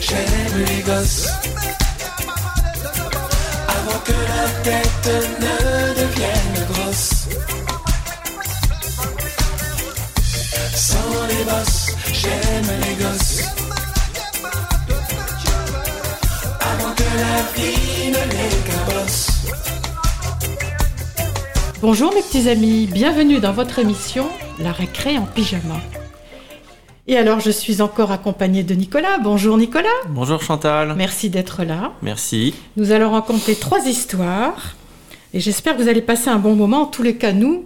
j'aime les gosses. Avant que la tête ne devienne grosse. Sans les bosses, j'aime les gosses. Avant que la vie ne les cabosse. Bonjour mes petits amis, bienvenue dans votre émission La récré en pyjama. Et alors je suis encore accompagnée de Nicolas. Bonjour Nicolas, Bonjour Chantal. merci d'être là. Merci. Nous allons raconter trois histoires et j'espère que vous allez passer un bon moment. En tous les cas, nous,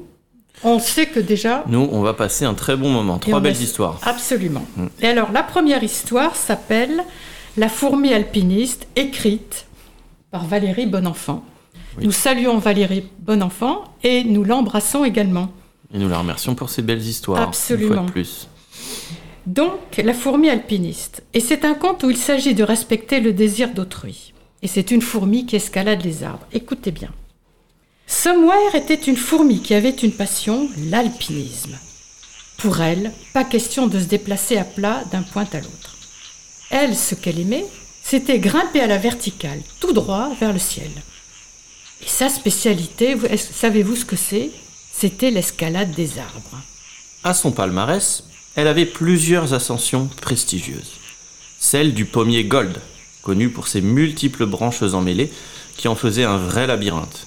on sait que déjà... Nous, on va passer un très bon moment. Trois belles a- histoires. Absolument. Mm. Et alors la première histoire s'appelle La fourmi alpiniste, écrite par Valérie Bonenfant. Oui. Nous saluons Valérie Bonenfant et nous l'embrassons également. Et nous la remercions pour ces belles histoires. Absolument. Une fois de plus. Donc, la fourmi alpiniste. Et c'est un conte où il s'agit de respecter le désir d'autrui. Et c'est une fourmi qui escalade les arbres. Écoutez bien. Somewhere était une fourmi qui avait une passion, l'alpinisme. Pour elle, pas question de se déplacer à plat d'un point à l'autre. Elle, ce qu'elle aimait, c'était grimper à la verticale, tout droit vers le ciel. Et sa spécialité, savez-vous ce que c'est? C'était l'escalade des arbres. À son palmarès, elle avait plusieurs ascensions prestigieuses. Celle du pommier Gold, connu pour ses multiples branches emmêlées qui en faisaient un vrai labyrinthe.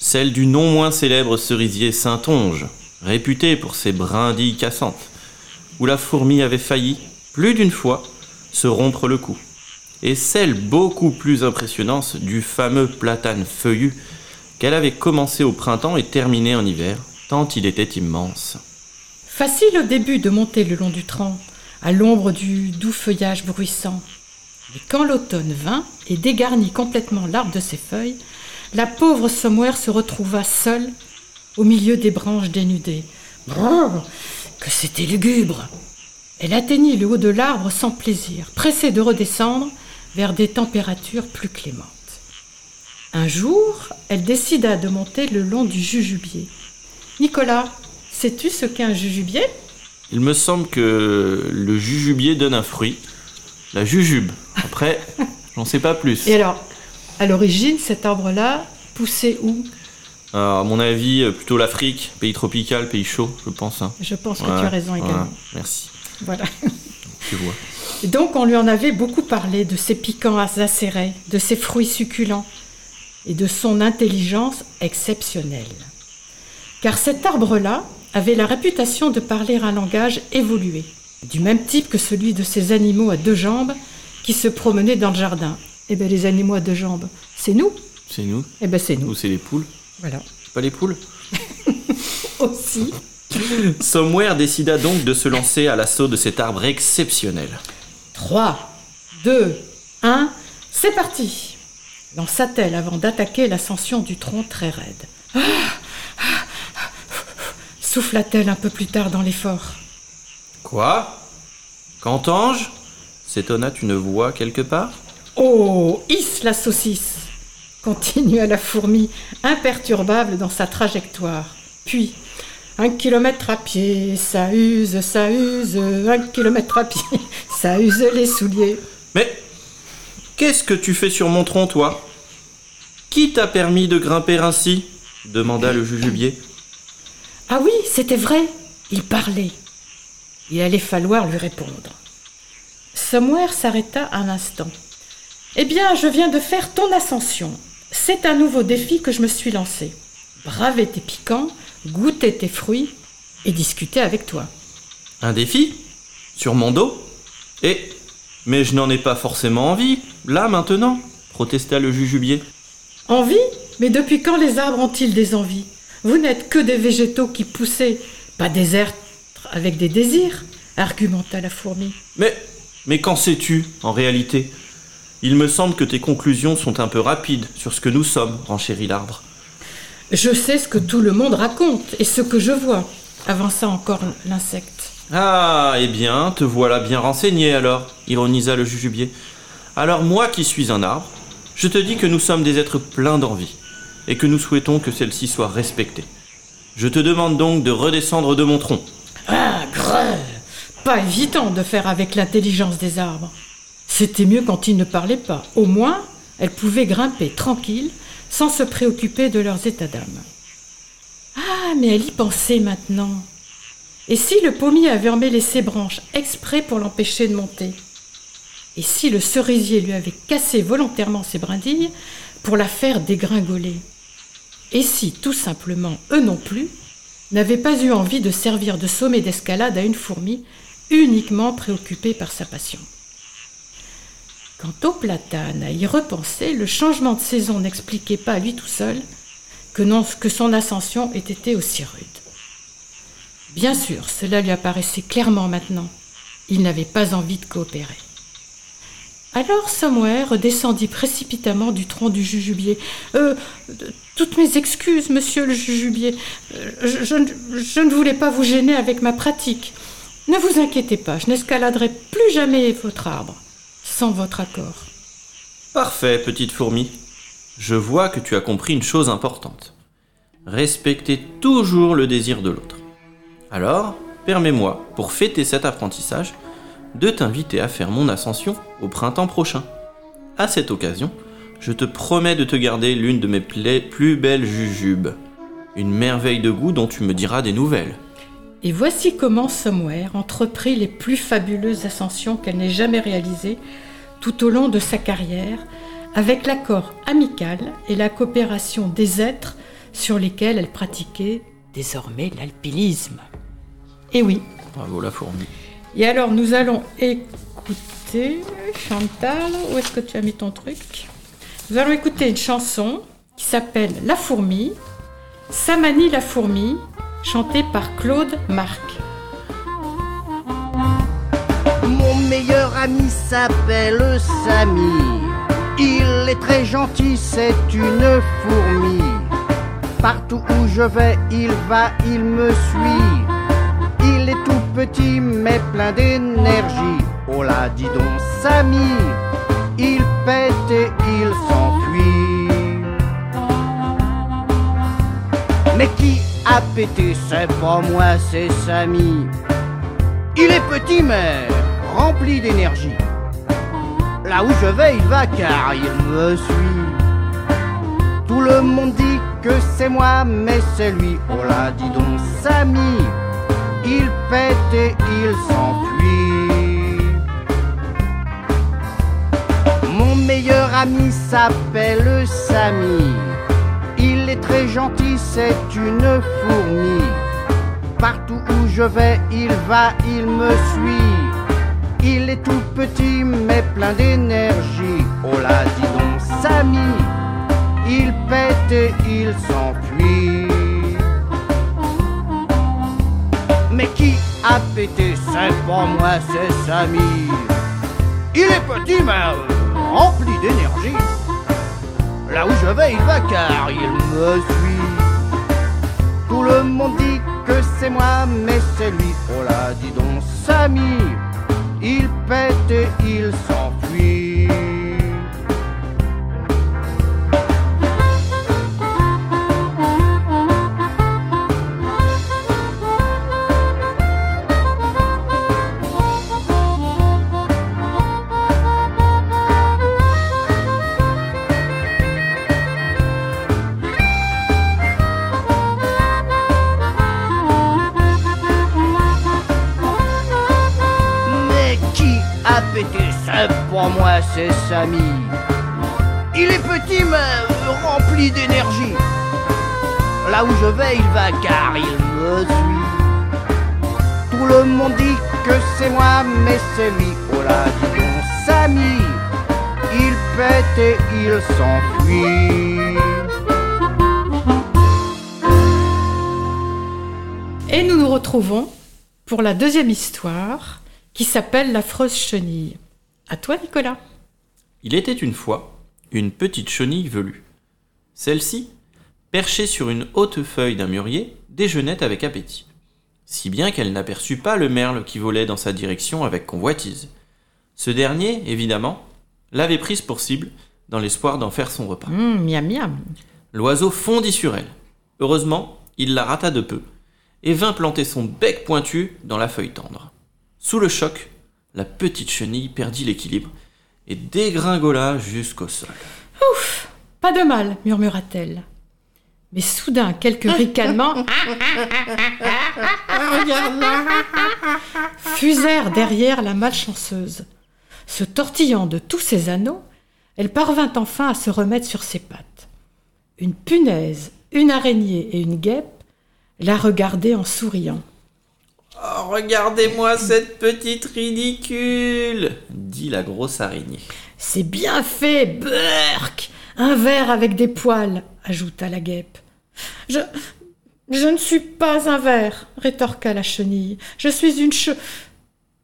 Celle du non moins célèbre cerisier Saint-Onge, réputé pour ses brindilles cassantes, où la fourmi avait failli, plus d'une fois, se rompre le cou. Et celle beaucoup plus impressionnante du fameux platane feuillu qu'elle avait commencé au printemps et terminé en hiver, tant il était immense. Facile au début de monter le long du tronc, à l'ombre du doux feuillage bruissant. Mais quand l'automne vint et dégarnit complètement l'arbre de ses feuilles, la pauvre somewhere se retrouva seule au milieu des branches dénudées. Brrr, que c'était lugubre Elle atteignit le haut de l'arbre sans plaisir, pressée de redescendre vers des températures plus clémentes. Un jour, elle décida de monter le long du jujubier. Nicolas, sais-tu ce qu'est un jujubier? Il me semble que le jujubier donne un fruit, la jujube. Après, j'en sais pas plus. Et alors, à l'origine, cet arbre-là poussait où? Alors, à mon avis, plutôt l'Afrique, pays tropical, pays chaud, je pense. hein. Je pense que tu as raison également. voilà, merci, Voilà. tu vois. Et donc, on lui en avait beaucoup parlé de ses piquants acérés, de ses fruits succulents et de son intelligence exceptionnelle. Car cet arbre-là avait la réputation de parler un langage évolué, du même type que celui de ces animaux à deux jambes qui se promenaient dans le jardin. Eh bien, les animaux à deux jambes, c'est nous C'est nous Eh bien, c'est nous. Ou c'est les poules Voilà. Pas les poules Aussi. Somewhere décida donc de se lancer à l'assaut de cet arbre exceptionnel. 3, 2, 1, c'est parti lança-t-elle avant d'attaquer l'ascension du tronc très raide. Ah, Souffla-t-elle un peu plus tard dans l'effort. Quoi? Qu'entends-je? S'étonna une voix quelque part? Oh, hisse la saucisse continua la fourmi, imperturbable dans sa trajectoire. Puis, un kilomètre à pied, ça use, ça use, un kilomètre à pied, ça use les souliers. Mais qu'est-ce que tu fais sur mon tronc, toi? Qui t'a permis de grimper ainsi? demanda le jujubier. Ah oui, c'était vrai, il parlait. Il allait falloir lui répondre. Somewhere s'arrêta un instant. Eh bien, je viens de faire ton ascension. C'est un nouveau défi que je me suis lancé. Braver tes piquants, goûter tes fruits et discuter avec toi. Un défi Sur mon dos Et Mais je n'en ai pas forcément envie, là maintenant, protesta le jujubier. Envie? Mais depuis quand les arbres ont-ils des envies? Vous n'êtes que des végétaux qui poussaient, pas des êtres avec des désirs, argumenta la fourmi. Mais mais qu'en sais-tu, en réalité? Il me semble que tes conclusions sont un peu rapides sur ce que nous sommes, renchérit l'arbre. Je sais ce que tout le monde raconte et ce que je vois, avança encore l'insecte. Ah, eh bien, te voilà bien renseigné alors, ironisa le jujubier. Alors moi qui suis un arbre, je te dis que nous sommes des êtres pleins d'envie, et que nous souhaitons que celle-ci soit respectée. Je te demande donc de redescendre de mon tronc. Ah, grrr Pas évident de faire avec l'intelligence des arbres. C'était mieux quand ils ne parlaient pas. Au moins, elles pouvaient grimper tranquilles, sans se préoccuper de leurs états d'âme. Ah, mais elle y pensait maintenant. Et si le pommier avait emmêlé ses branches exprès pour l'empêcher de monter? Et si le cerisier lui avait cassé volontairement ses brindilles pour la faire dégringoler? Et si, tout simplement, eux non plus, n'avaient pas eu envie de servir de sommet d'escalade à une fourmi uniquement préoccupée par sa passion? Quant au platane, à y repenser, le changement de saison n'expliquait pas à lui tout seul que, son ascension ait été aussi rude. Bien sûr, cela lui apparaissait clairement maintenant. Il n'avait pas envie de coopérer. Alors Somewhere descendit précipitamment du tronc du jujubier. Euh, toutes mes excuses, monsieur le jujubier. Euh, je, je, ne voulais pas vous gêner avec ma pratique. Ne vous inquiétez pas, je n'escaladerai plus jamais votre arbre, sans votre accord. Parfait, petite fourmi. Je vois que tu as compris une chose importante. Respecter toujours le désir de l'autre. Alors, permets-moi, pour fêter cet apprentissage, de t'inviter à faire mon ascension au printemps prochain. À cette occasion, je te promets de te garder l'une de mes plus belles jujubes. Une merveille de goût dont tu me diras des nouvelles. Et voici comment Somewhere entreprit les plus fabuleuses ascensions qu'elle n'ait jamais réalisées tout au long de sa carrière, avec l'accord amical et la coopération des êtres sur lesquels elle pratiquait désormais l'alpinisme. Et oui. Bravo la fourmi. Et alors nous allons écouter, Chantal, où est-ce que tu as mis ton truc? Nous allons écouter une chanson qui s'appelle La fourmi, Samani la fourmi, chantée par Claude Marc. Mon meilleur ami s'appelle Samy. Il est très gentil, c'est une fourmi. Partout où je vais, il va, il me suit. Il est tout petit mais plein d'énergie. Oh là, dis donc, Samy, il pète a pété C'est pas moi, c'est Samy. Il est petit mais rempli d'énergie. Là où je vais, il va car il me suit. Tout le monde dit que c'est moi, mais c'est lui. Oh là, dis donc, Samy il pète et il s'enfuit. Mon meilleur ami s'appelle Samy. Il est très gentil, c'est une fourmi. Partout où je vais, il va, il me suit. Il est tout petit mais plein d'énergie. Oh là, dis donc, Samy, il pète et il s'enfuit. Mais qui a pété C'est pas moi, c'est Samy. Il est petit mais rempli d'énergie. Là où je vais, il va car il me suit. Tout le monde dit que c'est moi, mais c'est lui. Oh là, dis donc, Samy. Il pète et il s'enfuit. Il est petit mais rempli d'énergie. Là où je vais, il va car il me suit. Tout le monde dit que c'est moi, mais c'est dis donc, Samy. Il pète et il s'enfuit. Et nous nous retrouvons pour la deuxième histoire qui s'appelle L'affreuse chenille. À toi, Nicolas. Il était une fois une petite chenille velue. Celle-ci, perchée sur une haute feuille d'un mûrier, déjeunait avec appétit, si bien qu'elle n'aperçut pas le merle qui volait dans sa direction avec convoitise. Ce dernier, évidemment, l'avait prise pour cible, dans l'espoir d'en faire son repas. Hum, miam miam. L'oiseau fondit sur elle. Heureusement, il la rata de peu, et vint planter son bec pointu dans la feuille tendre. Sous le choc, la petite chenille perdit l'équilibre et dégringola jusqu'au sol. Pas de mal, murmura-t-elle. Mais soudain, quelques ricanements fusèrent derrière la malchanceuse. Se tortillant de tous ses anneaux, elle parvint enfin à se remettre sur ses pattes. Une punaise, une araignée et une guêpe la regardaient en souriant. Oh, regardez-moi cette petite ridicule dit la grosse araignée. C'est bien fait, Burk Un verre avec des poils, ajouta la guêpe. Je. Je ne suis pas un verre, rétorqua la chenille. Je suis une che.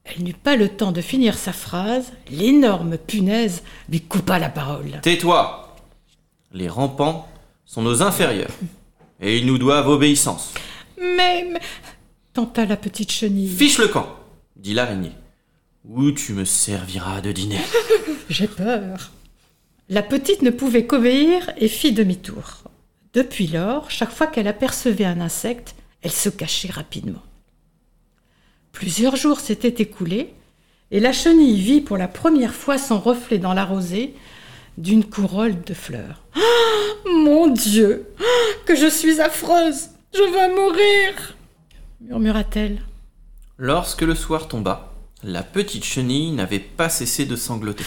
Elle n'eut pas le temps de finir sa phrase. L'énorme punaise lui coupa la parole. Tais-toi Les rampants sont nos inférieurs, et ils nous doivent obéissance. Mais. Tenta la petite chenille. Fiche le camp dit l'araignée. Ou tu me serviras de dîner. J'ai peur. La petite ne pouvait qu'obéir et fit demi-tour. Depuis lors, chaque fois qu'elle apercevait un insecte, elle se cachait rapidement. Plusieurs jours s'étaient écoulés, et la chenille vit pour la première fois son reflet dans la rosée d'une couronne de fleurs. Ah, mon Dieu Ah, Que je suis affreuse Je vais mourir murmura-t-elle. Lorsque le soir tomba, la petite chenille n'avait pas cessé de sangloter.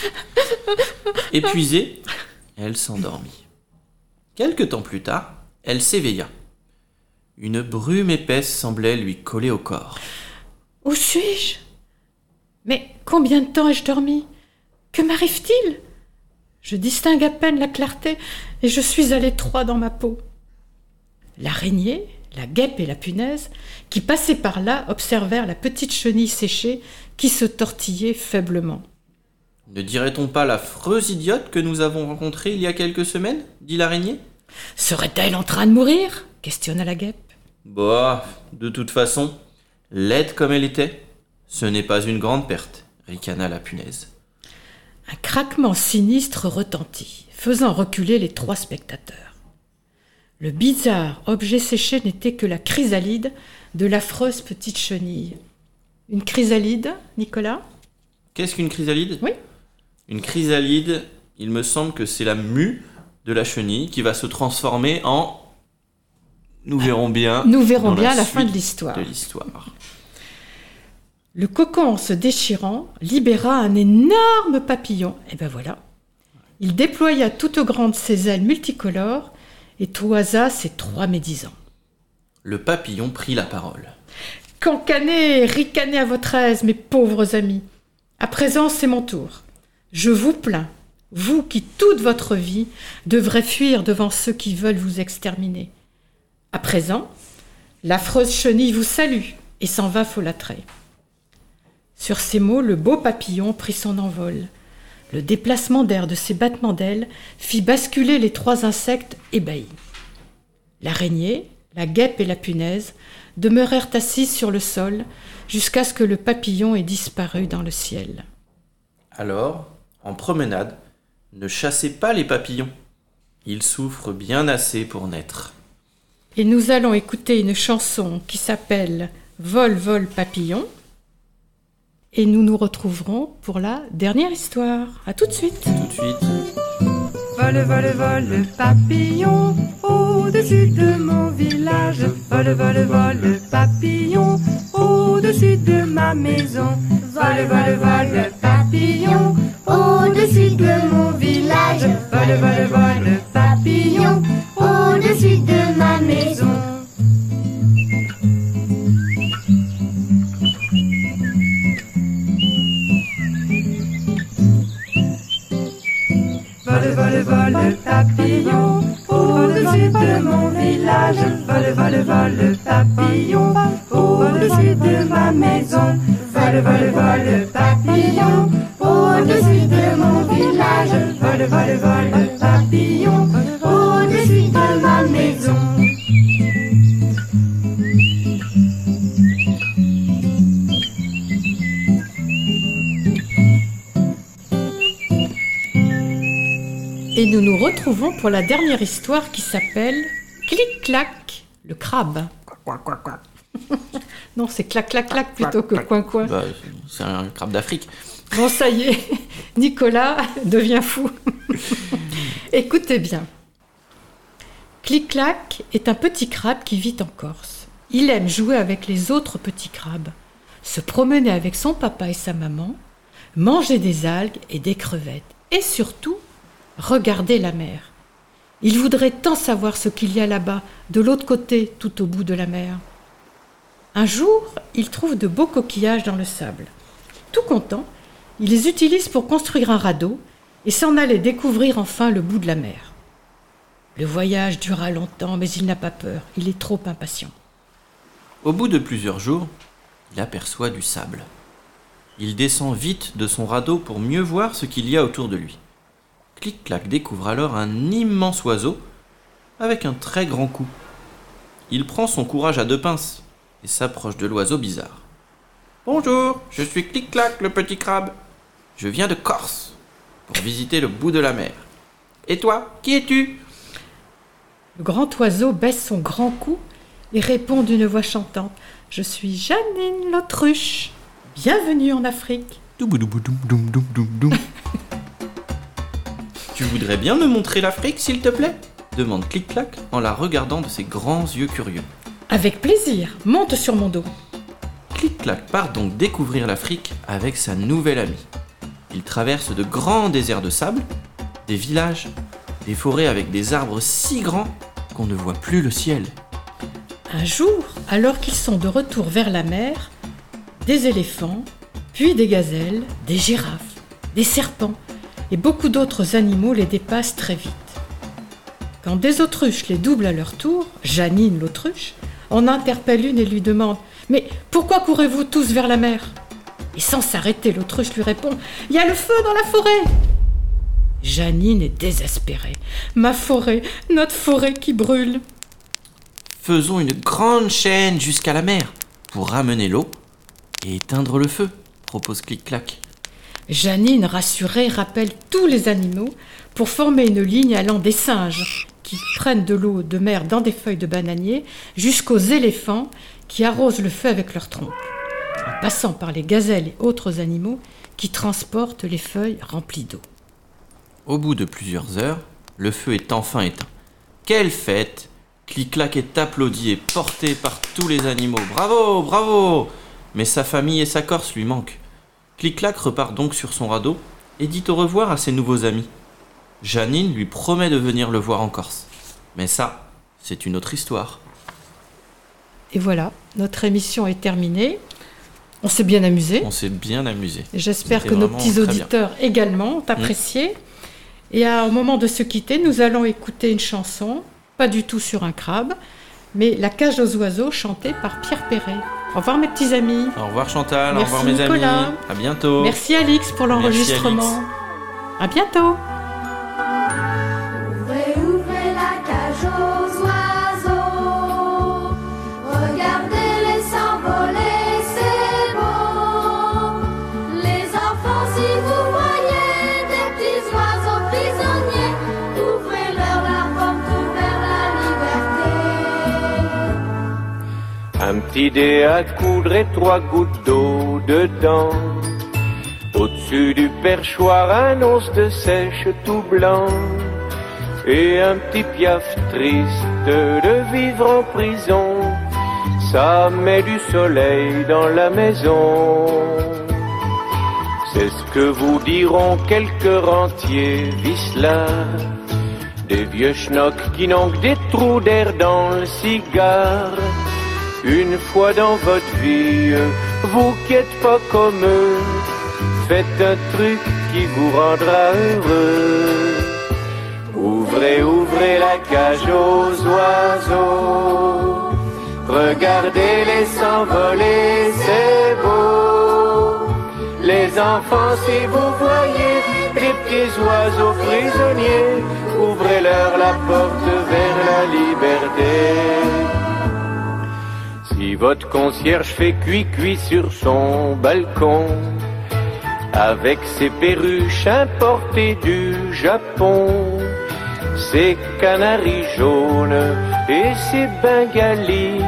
Épuisée, elle s'endormit. Quelque temps plus tard, elle s'éveilla. Une brume épaisse semblait lui coller au corps. Où suis-je? Mais combien de temps ai-je dormi? Que m'arrive-t-il? Je distingue à peine la clarté et je suis à l'étroit dans ma peau. L'araignée, la guêpe et la punaise, qui passaient par là, observèrent la petite chenille séchée qui se tortillait faiblement. Ne dirait-on pas l'affreuse idiote que nous avons rencontrée il y a quelques semaines dit l'araignée? Serait-elle en train de mourir? questionna la guêpe. Bah, de toute façon, laide comme elle était, ce n'est pas une grande perte, ricana la punaise. Un craquement sinistre retentit, faisant reculer les trois spectateurs. Le bizarre objet séché n'était que la chrysalide de l'affreuse petite chenille. Une chrysalide, Nicolas? Qu'est-ce qu'une chrysalide? Oui. Une chrysalide, il me semble que c'est la mue de la chenille qui va se transformer en. Nous verrons bien. Nous verrons bien à la fin de l'histoire. De l'histoire. Le cocon, en se déchirant, libéra un énorme papillon. Et ben voilà. Il déploya toute grande ses ailes multicolores et toisa ses trois médisants. Le papillon prit la parole. Cancanez, ricanez à votre aise, mes pauvres amis. À présent, c'est mon tour. Je vous plains, vous qui toute votre vie devrez fuir devant ceux qui veulent vous exterminer. À présent, l'affreuse chenille vous salue et s'en va folâtrer. Sur ces mots, le beau papillon prit son envol. Le déplacement d'air de ses battements d'ailes fit basculer les trois insectes ébahis. L'araignée, la guêpe et la punaise demeurèrent assises sur le sol jusqu'à ce que le papillon ait disparu dans le ciel. Alors, en promenade, ne chassez pas les papillons. Ils souffrent bien assez pour naître. Et nous allons écouter une chanson qui s'appelle Vol, vol, papillon. Et nous nous retrouverons pour la dernière histoire. À tout de suite. Tout de suite. Vole, vole, vole, papillon, au-dessus de mon village. Vole, vole, vole, papillon, au-dessus de ma maison. Vole, vole, vole, papillon, au-dessus de mon village. Vole, vole, vole, papillon, au-dessus de ma maison. Vole, papillon, au-dessus de mon village. Vole, vole, vole, papillon, au-dessus de ma maison. Vole, vole, vole, papillon, au-dessus de mon village. Vole, vole, vole, papillon, Et nous nous retrouvons pour la dernière histoire qui s'appelle Clic-clac, le crabe. Non, c'est clac, clac, clac plutôt que coin, coin. Bah, c'est un crabe d'Afrique. Bon, ça y est, Nicolas devient fou. Écoutez bien. Clic-clac est un petit crabe qui vit en Corse. Il aime jouer avec les autres petits crabes, se promener avec son papa et sa maman, manger des algues et des crevettes, et surtout regarder la mer. Il voudrait tant savoir ce qu'il y a là-bas, de l'autre côté, tout au bout de la mer. Un jour, il trouve de beaux coquillages dans le sable. Tout content, il les utilise pour construire un radeau et s'en aller découvrir enfin le bout de la mer. Le voyage dura longtemps, mais il n'a pas peur, il est trop impatient. Au bout de plusieurs jours, il aperçoit du sable. Il descend vite de son radeau pour mieux voir ce qu'il y a autour de lui. Clic-clac découvre alors un immense oiseau avec un très grand cou. Il prend son courage à deux pinces et s'approche de l'oiseau bizarre. Bonjour, je suis Clic-clac le petit crabe. Je viens de Corse pour visiter le bout de la mer. Et toi, qui es-tu? Le grand oiseau baisse son grand cou et répond d'une voix chantante Je suis Janine l'autruche. Bienvenue en Afrique. Tu voudrais bien me montrer l'Afrique, s'il te plaît? Demande Clic-clac en la regardant de ses grands yeux curieux. Avec plaisir, monte sur mon dos. Clic-clac part donc découvrir l'Afrique avec sa nouvelle amie. Il traverse de grands déserts de sable, des villages, des forêts avec des arbres si grands qu'on ne voit plus le ciel. Un jour, alors qu'ils sont de retour vers la mer, des éléphants, puis des gazelles, des girafes, des serpents et beaucoup d'autres animaux les dépassent très vite. Quand des autruches les doublent à leur tour, Janine l'autruche en interpelle une et lui demande Mais pourquoi courez-vous tous vers la mer? Et sans s'arrêter, l'autruche lui répond Il y a le feu dans la forêt Janine est désespérée. Ma forêt, notre forêt qui brûle. Faisons une grande chaîne jusqu'à la mer pour ramener l'eau et éteindre le feu, propose Clic-clac. Janine, rassurée, rappelle tous les animaux pour former une ligne allant des singes qui prennent de l'eau de mer dans des feuilles de bananier jusqu'aux éléphants qui arrosent le feu avec leur trompe, en passant par les gazelles et autres animaux qui transportent les feuilles remplies d'eau. Au bout de plusieurs heures, le feu est enfin éteint. Quelle fête Clic-clac est applaudi et porté par tous les animaux. Bravo, bravo Mais sa famille et sa Corse lui manquent. Clic-clac repart donc sur son radeau et dit au revoir à ses nouveaux amis. Janine lui promet de venir le voir en Corse. Mais ça, c'est une autre histoire. Et voilà, notre émission est terminée. On s'est bien amusé. On s'est bien amusé. J'espère que nos petits bien. auditeurs également ont apprécié. Et à- au moment de se quitter, nous allons écouter une chanson, pas du tout sur un crabe, mais La cage aux oiseaux chantée par Pierre Perret. Au revoir mes petits amis. Au revoir Chantal, Merci au revoir mes Nicolas. amis. À bientôt. Merci Alix pour l'enregistrement. À bientôt. Un petit dé à coudre et trois gouttes d'eau dedans. Au-dessus du perchoir, un os de sèche tout blanc. Et un petit piaf triste de vivre en prison. Ça met du soleil dans la maison. C'est ce que vous diront quelques rentiers vicelards. Des vieux schnocks qui n'ont que des trous d'air dans le cigare. Une fois dans votre vie, vous qui êtes pas comme eux, faites un truc qui vous rendra heureux. Ouvrez, ouvrez la cage aux oiseaux. Regardez-les s'envoler, c'est beau. Les enfants, si vous voyez des petits oiseaux prisonniers, ouvrez-leur la porte vers la liberté. Si votre concierge fait cuit-cuit sur son balcon, avec ses perruches importées du Japon, ses canaris jaunes et ses bengalis,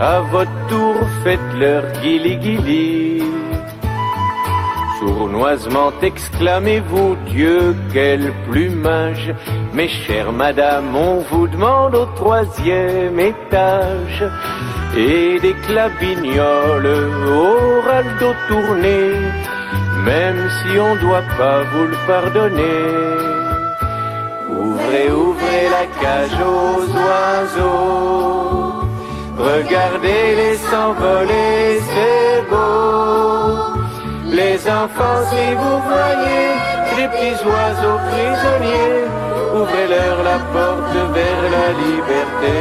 à votre tour faites-leur guili-guili. Sournoisement exclamez-vous, Dieu, quel plumage. Mes chères madames, on vous demande au troisième étage. Et des clabignoles au raldo tourné Même si on doit pas vous le pardonner. Ouvrez, ouvrez la cage aux oiseaux. Regardez-les s'envoler, c'est beau les enfants, si vous voyez les petits oiseaux prisonniers, ouvrez-leur la porte vers la liberté.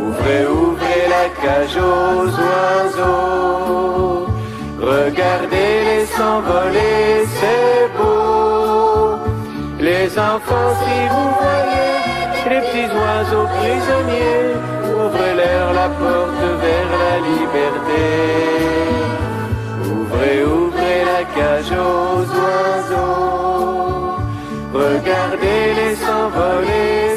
Ouvrez, ouvrez la cage aux oiseaux. Regardez-les s'envoler, c'est beau. Les enfants, si vous voyez les petits oiseaux prisonniers, ouvrez-leur la porte vers la liberté. Aux oiseaux. Regardez-les s'envoler,